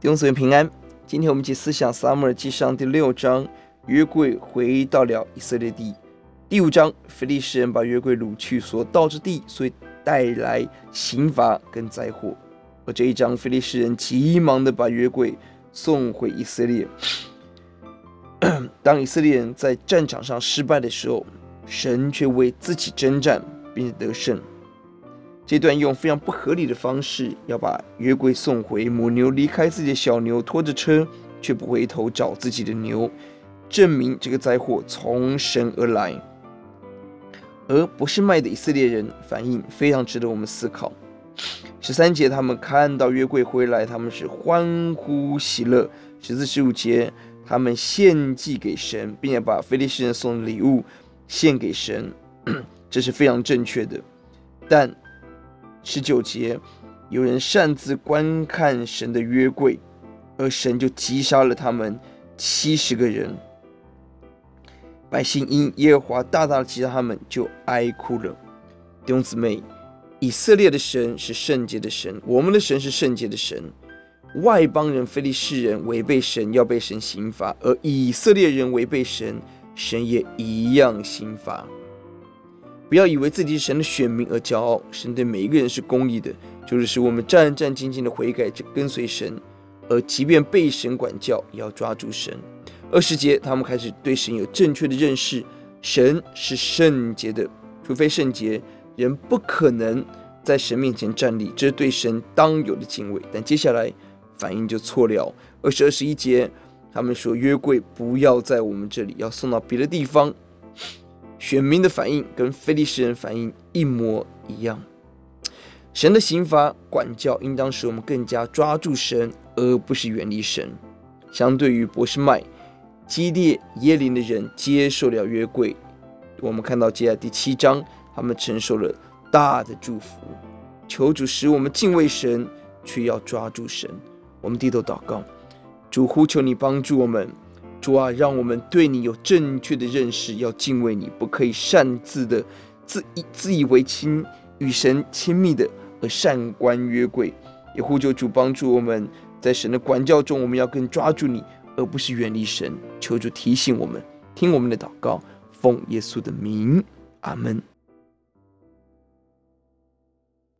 弟兄姊妹平安。今天我们一起思想撒母耳记上第六章，约柜回到了以色列地。第五章，非利士人把约柜掳去所到之地，所以带来刑罚跟灾祸。而这一章，非利士人急忙的把约柜送回以色列。当以色列人在战场上失败的时候，神却为自己征战，并且得胜。这段用非常不合理的方式要把约柜送回，母牛离开自己的小牛，拖着车却不回头找自己的牛，证明这个灾祸从神而来。而不是卖的以色列人反应非常值得我们思考。十三节，他们看到约柜回来，他们是欢呼喜乐。十四、十五节，他们献祭给神，并且把非利士人送的礼物献给神，这是非常正确的。但十九节，有人擅自观看神的约柜，而神就击杀了他们七十个人。百姓因耶和华大大的击杀他们，就哀哭了。弟兄姊妹，以色列的神是圣洁的神，我们的神是圣洁的神。外邦人非利士人违背神，要被神刑罚；而以色列人违背神，神也一样刑罚。不要以为自己是神的选民而骄傲，神对每一个人是公义的，就是使我们战战兢兢的悔改，跟随神。而即便被神管教，也要抓住神。二十节，他们开始对神有正确的认识，神是圣洁的，除非圣洁，人不可能在神面前站立，这是对神当有的敬畏。但接下来反应就错了。二十二、十一节，他们说约柜不要在我们这里，要送到别的地方。选民的反应跟非利士人反应一模一样。神的刑罚管教应当使我们更加抓住神，而不是远离神。相对于博士麦、基列耶林的人接受了约柜，我们看到接下来第七章，他们承受了大的祝福。求主使我们敬畏神，却要抓住神。我们低头祷告，主呼求你帮助我们。主啊，让我们对你有正确的认识，要敬畏你，不可以擅自的自以自以为亲，与神亲密的而擅观约柜。也呼求主帮助我们在神的管教中，我们要更抓住你，而不是远离神。求主提醒我们，听我们的祷告，奉耶稣的名，阿门。